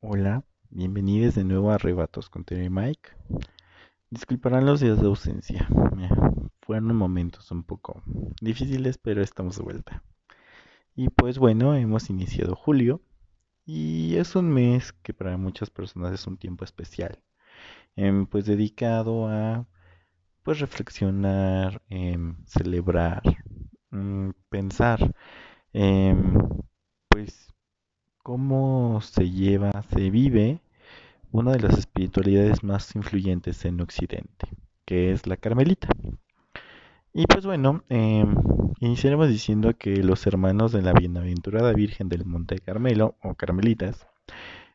Hola, bienvenidos de nuevo a Arrebatos con Terry Mike. Disculparán los días de ausencia. fueron momentos un poco difíciles, pero estamos de vuelta. Y pues bueno, hemos iniciado julio y es un mes que para muchas personas es un tiempo especial, em, pues dedicado a pues reflexionar, em, celebrar, mm, pensar, em, pues cómo se lleva, se vive una de las espiritualidades más influyentes en Occidente, que es la Carmelita. Y pues bueno, eh, iniciaremos diciendo que los hermanos de la Bienaventurada Virgen del Monte Carmelo, o Carmelitas,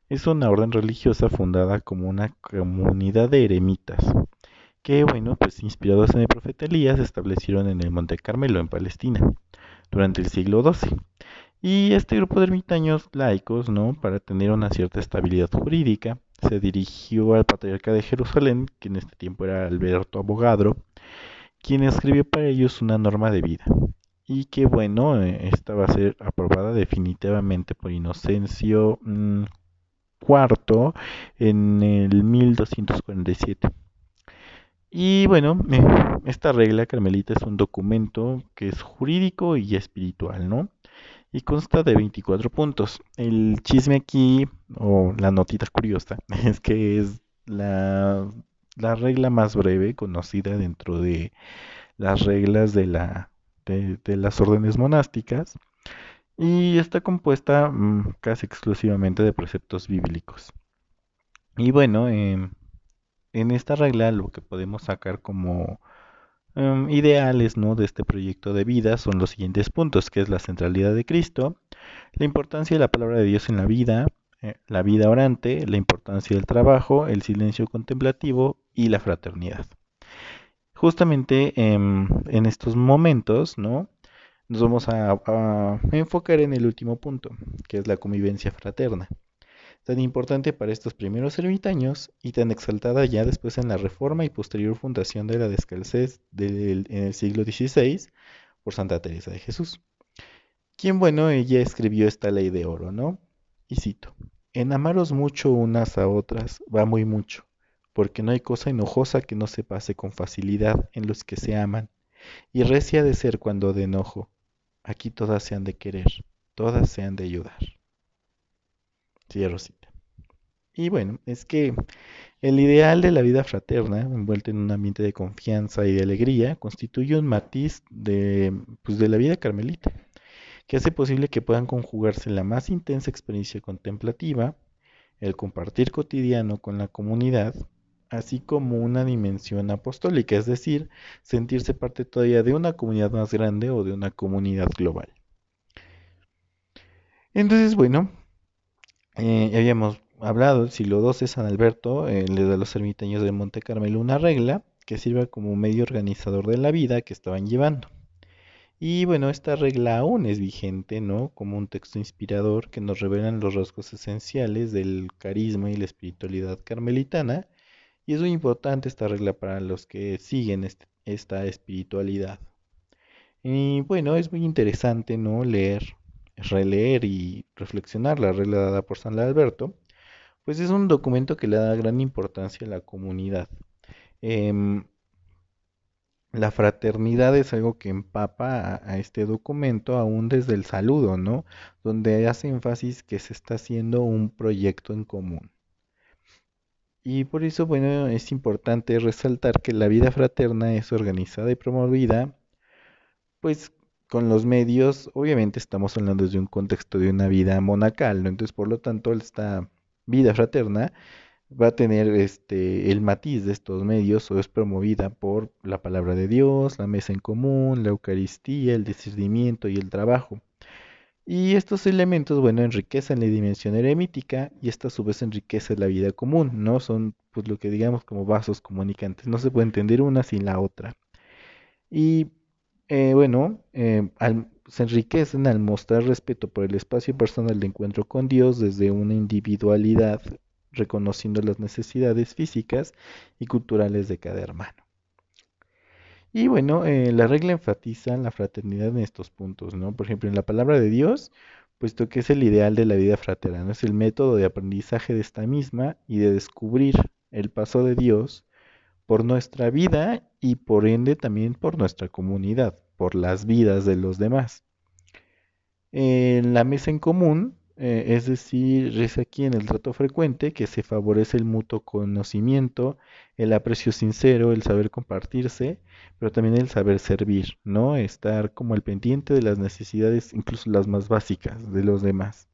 es una orden religiosa fundada como una comunidad de eremitas, que bueno, pues inspirados en el profeta Elías, se establecieron en el Monte Carmelo, en Palestina, durante el siglo XII. Y este grupo de ermitaños laicos, ¿no? Para tener una cierta estabilidad jurídica, se dirigió al patriarca de Jerusalén, que en este tiempo era Alberto Abogadro, quien escribió para ellos una norma de vida. Y que bueno, eh, esta va a ser aprobada definitivamente por Inocencio IV en el 1247. Y bueno, eh, esta regla carmelita es un documento que es jurídico y espiritual, ¿no? Y consta de 24 puntos. El chisme aquí, o la notita curiosa, es que es la, la regla más breve conocida dentro de las reglas de, la, de, las órdenes monásticas y está compuesta mmm, casi exclusivamente de preceptos bíblicos. Y bueno, eh, en esta regla lo que podemos sacar como um, ideales ¿no? de este proyecto de vida son los siguientes puntos, que es la centralidad de Cristo, la importancia de la palabra de Dios en la vida, eh, la vida orante, la importancia del trabajo, el silencio contemplativo y la fraternidad. Justamente eh, en estos momentos, ¿no? Nos vamos a enfocar en el último punto, que es la convivencia fraterna tan importante para estos primeros ermitaños y tan exaltada ya después en la reforma y posterior fundación de la descalcez en el siglo XVI por Santa Teresa de Jesús. Quien, bueno, ella escribió esta ley de oro, ¿no? Y cito, en amaros mucho unas a otras va muy mucho, porque no hay cosa enojosa que no se pase con facilidad en los que se aman, y recia de ser cuando de enojo. Aquí todas se han de querer, todas se han de ayudar. Y bueno, es que el ideal de la vida fraterna, envuelta en un ambiente de confianza y de alegría, constituye un matiz de, pues, de la vida carmelita, que hace posible que puedan conjugarse la más intensa experiencia contemplativa, el compartir cotidiano con la comunidad, así como una dimensión apostólica, es decir, sentirse parte todavía de una comunidad más grande o de una comunidad global. Entonces, bueno, eh, habíamos hablado, el siglo XII, San Alberto eh, le da a los ermitaños del Monte Carmelo una regla que sirva como medio organizador de la vida que estaban llevando. Y bueno, esta regla aún es vigente, ¿no? Como un texto inspirador que nos revelan los rasgos esenciales del carisma y la espiritualidad carmelitana. Y es muy importante esta regla para los que siguen este, esta espiritualidad. Y bueno, es muy interesante, ¿no? Leer releer y reflexionar la regla dada por San Alberto, pues es un documento que le da gran importancia a la comunidad. Eh, la fraternidad es algo que empapa a, a, este documento aún desde el saludo, ¿no? Donde hace énfasis que se está haciendo un proyecto en común. Y por eso, bueno, es importante resaltar que la vida fraterna es organizada y promovida, pues con los medios, obviamente estamos hablando desde un contexto de una vida monacal, ¿no? Entonces, por lo tanto, esta vida fraterna va a tener este el matiz de estos medios o es promovida por la palabra de Dios, la mesa en común, la Eucaristía, el discernimiento y el trabajo. Y estos elementos, bueno, enriquecen la dimensión eremítica y esta a su vez enriquece la vida común, ¿no? Son pues lo que digamos como vasos comunicantes, no se puede entender una sin la otra. Y eh, bueno, eh, se enriquecen al mostrar respeto por el espacio personal de encuentro con Dios desde una individualidad, reconociendo las necesidades físicas y culturales de cada hermano. Y bueno, eh, la regla enfatiza la fraternidad en estos puntos, ¿no? Por ejemplo, en la palabra de Dios, puesto que es el ideal de la vida fraterna, es el método de aprendizaje de esta misma y de descubrir el paso de Dios por nuestra vida y por ende también por nuestra comunidad, por las vidas de los demás. En la mesa en común, eh, es decir, es aquí en el trato frecuente que se favorece el mutuo conocimiento, el aprecio sincero, el saber compartirse, pero también el saber servir, ¿no? Estar como el pendiente de las necesidades, incluso las más básicas de los demás.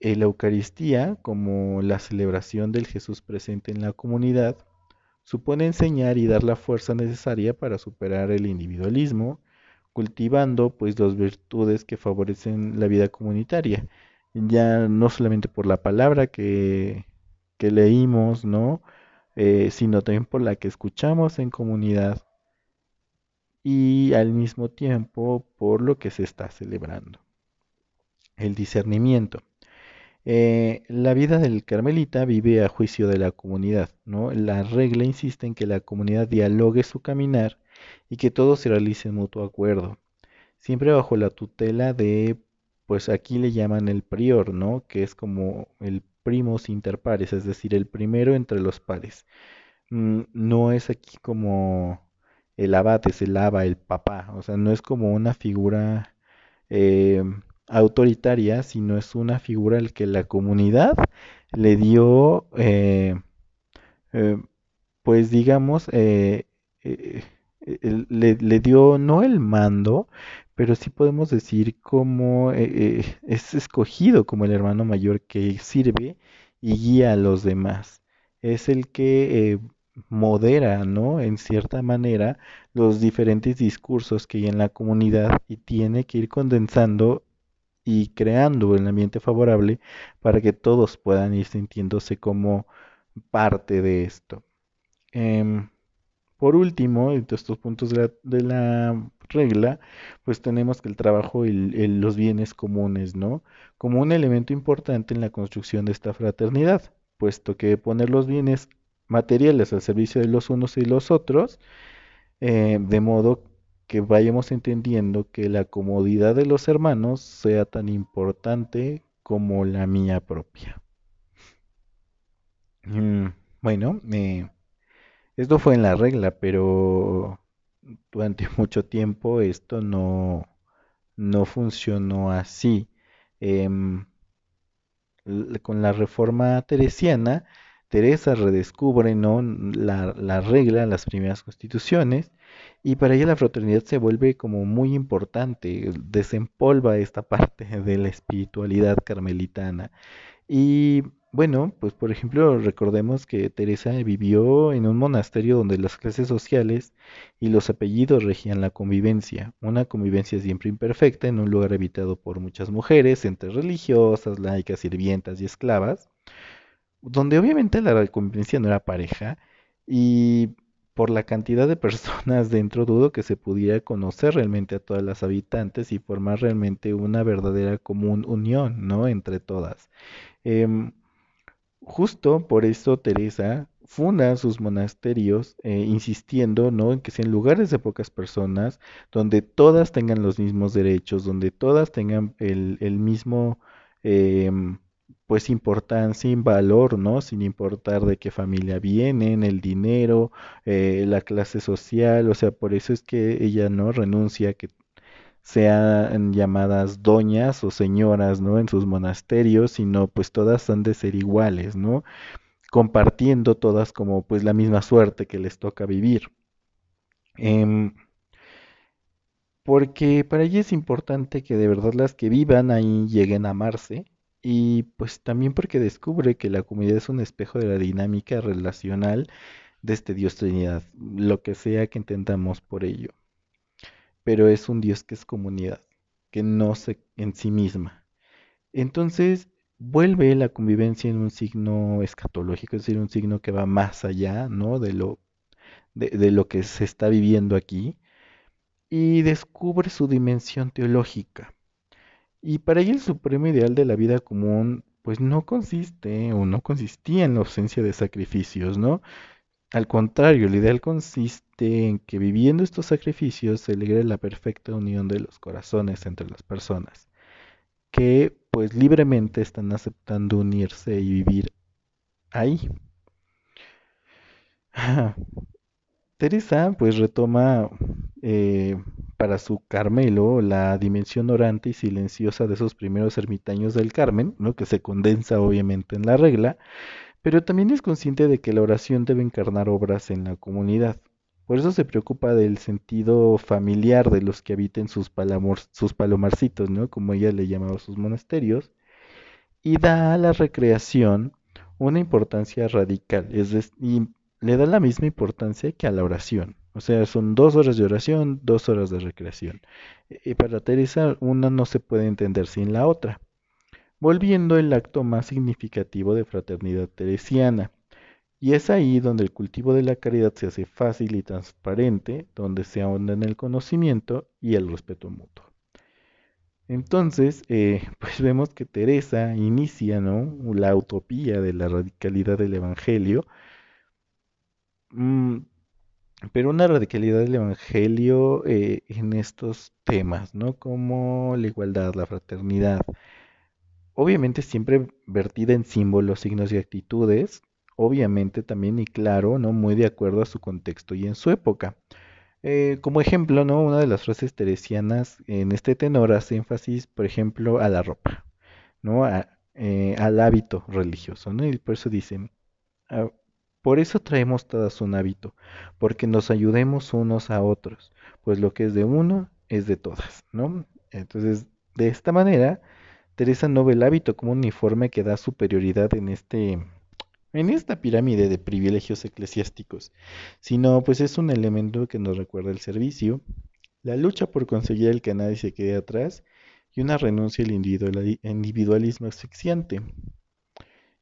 Eh, la Eucaristía, como la celebración del Jesús presente en la comunidad, supone enseñar y dar la fuerza necesaria para superar el individualismo, cultivando pues las virtudes que favorecen la vida comunitaria, ya no solamente por la palabra que, leímos, ¿no? Eh, sino también por la que escuchamos en comunidad y al mismo tiempo por lo que se está celebrando. El discernimiento. Eh, la vida del carmelita vive a juicio de la comunidad, ¿no? La regla insiste en que la comunidad dialogue su caminar y que todo se realice en mutuo acuerdo, siempre bajo la tutela de, pues aquí le llaman el prior, ¿no? Que es como el primos inter pares, es decir, el primero entre los pares. Mm, no es aquí como el abate, es el aba, el papá, o sea, no es como una figura eh, autoritaria, sino es una figura al que la comunidad le dio, eh, eh, pues digamos, le, le, dio no el mando, pero sí podemos decir como es escogido como el hermano mayor que sirve y guía a los demás. Es el que modera, ¿no? En cierta manera, los diferentes discursos que hay en la comunidad y tiene que ir condensando y creando el ambiente favorable para que todos puedan ir sintiéndose como parte de esto. Em, por último, de estos puntos de la, regla, pues tenemos que el trabajo y los bienes comunes, ¿no? Como un elemento importante en la construcción de esta fraternidad, puesto que poner los bienes materiales al servicio de los unos y los otros, eh, de modo que vayamos entendiendo que la comodidad de los hermanos sea tan importante como la mía propia. Mm, bueno, eh, esto fue en la regla, pero durante mucho tiempo esto no, no funcionó así. Em, con la reforma teresiana, Teresa redescubre ¿no? la, la regla, las primeras constituciones, y para ella la fraternidad se vuelve como muy importante, desempolva esta parte de la espiritualidad carmelitana. Y bueno, pues por ejemplo, recordemos que Teresa vivió en un monasterio donde las clases sociales y los apellidos regían la convivencia, una convivencia siempre imperfecta en un lugar habitado por muchas mujeres, entre religiosas, laicas, sirvientas y esclavas donde obviamente la convivencia no era pareja y por la cantidad de personas dentro dudo que se pudiera conocer realmente a todas las habitantes y formar realmente una verdadera común unión, ¿no? Entre todas. Em, justo por eso Teresa funda sus monasterios eh, insistiendo, ¿no? En que sean lugares de pocas personas, donde todas tengan los mismos derechos, donde todas tengan el, el mismo... Em, pues importancia y valor, ¿no? Sin importar de qué familia vienen, el dinero, eh, la clase social, o sea, por eso es que ella no renuncia a que sean llamadas doñas o señoras, ¿no? En sus monasterios, sino pues todas han de ser iguales, ¿no? Compartiendo todas como pues la misma suerte que les toca vivir. Em, porque para ella es importante que de verdad las que vivan ahí lleguen a amarse, y pues también porque descubre que la comunidad es un espejo de la dinámica relacional de este Dios Trinidad, lo que sea que intentamos por ello. Pero es un Dios que es comunidad, que no se en sí misma. Entonces vuelve la convivencia en un signo escatológico, es decir, un signo que va más allá, ¿no? De lo, de lo que se está viviendo aquí, y descubre su dimensión teológica y para ella el supremo ideal de la vida común, pues no consiste o no consistía en la ausencia de sacrificios, ¿no? Al contrario, el ideal consiste en que viviendo estos sacrificios se logre la perfecta unión de los corazones entre las personas. que pues libremente están aceptando unirse y vivir ahí. Teresa pues retoma eh, para su Carmelo la dimensión orante y silenciosa de esos primeros ermitaños del Carmen, ¿no? que se condensa obviamente en la regla, pero también es consciente de que la oración debe encarnar obras en la comunidad. Por eso se preocupa del sentido familiar de los que habiten sus, palomarcitos, ¿no? como ella le llamaba sus monasterios, y da a la recreación una importancia radical, es decir, le da la misma importancia que a la oración. O sea, son dos horas de oración, dos horas de recreación. Y para Teresa, una no se puede entender sin la otra. Volviendo el acto más significativo de fraternidad teresiana. Y es ahí donde el cultivo de la caridad se hace fácil y transparente, donde se ahonda en el conocimiento y el respeto mutuo. Entonces, eh, pues vemos que Teresa inicia ¿no? la utopía de la radicalidad del Evangelio, mm, pero una radicalidad del Evangelio eh, en estos temas, ¿no? Como la igualdad, la fraternidad. Obviamente siempre vertida en símbolos, signos y actitudes, obviamente también y claro, ¿no? Muy de acuerdo a su contexto y en su época. Eh, como ejemplo, ¿no? Una de las frases teresianas en este tenor hace énfasis, por ejemplo, a la ropa, ¿no? Eh, al hábito religioso, ¿no? Y por eso dicen, por eso traemos todas un hábito, porque nos ayudemos unos a otros, pues lo que es de uno es de todas, ¿no? Entonces, de esta manera, Teresa no ve el hábito como un uniforme que da superioridad en este en esta pirámide de privilegios eclesiásticos, sino pues es un elemento que nos recuerda el servicio, la lucha por conseguir el que nadie se quede atrás y una renuncia al individualismo asfixiante.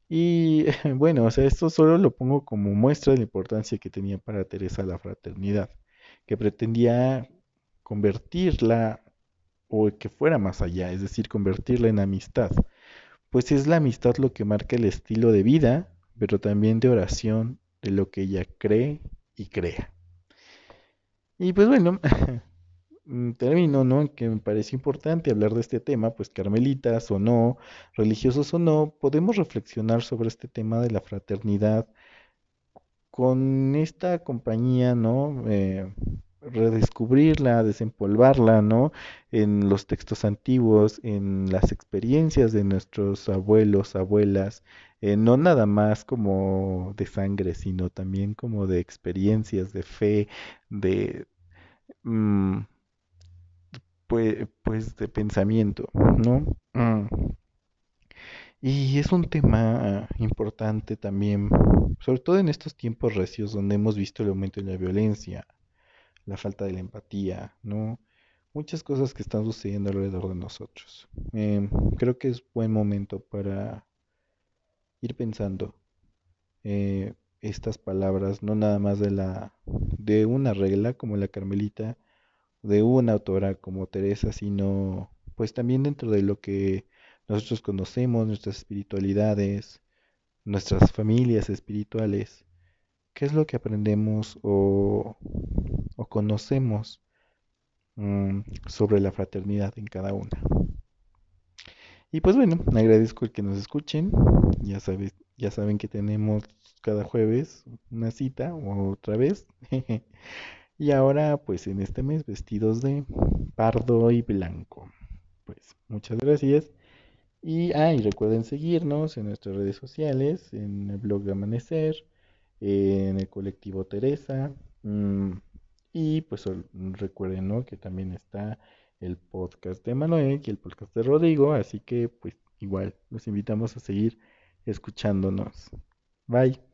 Y bueno, o sea, esto solo lo pongo como muestra de la importancia que tenía para Teresa la fraternidad, que pretendía convertirla o que fuera más allá, es decir, convertirla en amistad, pues es la amistad lo que marca el estilo de vida, pero también de oración de lo que ella cree y crea. Y pues bueno, Termino, ¿no? Que me parece importante hablar de este tema, pues carmelitas o no, religiosos o no, podemos reflexionar sobre este tema de la fraternidad con esta compañía, ¿no? Eh, redescubrirla, desempolvarla, ¿no? En los textos antiguos, en las experiencias de nuestros abuelos, abuelas, eh, no nada más como de sangre, sino también como de experiencias, de fe, de... Mm, pues, de pensamiento, ¿no? Mm. Y es un tema importante también, sobre todo en estos tiempos recios donde hemos visto el aumento de la violencia, la falta de la empatía, ¿no? Muchas cosas que están sucediendo alrededor de nosotros. Em, creo que es buen momento para ir pensando eh, estas palabras, no nada más de la de una regla como la Carmelita, de una autora como Teresa, sino pues también dentro de lo que nosotros conocemos, nuestras espiritualidades, nuestras familias espirituales, qué es lo que aprendemos o, conocemos mm, sobre la fraternidad en cada una. Y pues bueno, agradezco el que nos escuchen. Ya sabes, ya saben que tenemos cada jueves una cita o otra vez. Y ahora, pues en este mes, vestidos de pardo y blanco. Pues muchas gracias. Y, ah, y recuerden seguirnos en nuestras redes sociales, en el blog de Amanecer, en el colectivo Teresa. Mm, y pues recuerden, ¿no? Que también está el podcast de Manuel y el podcast de Rodrigo. Así que, pues igual, los invitamos a seguir escuchándonos. Bye.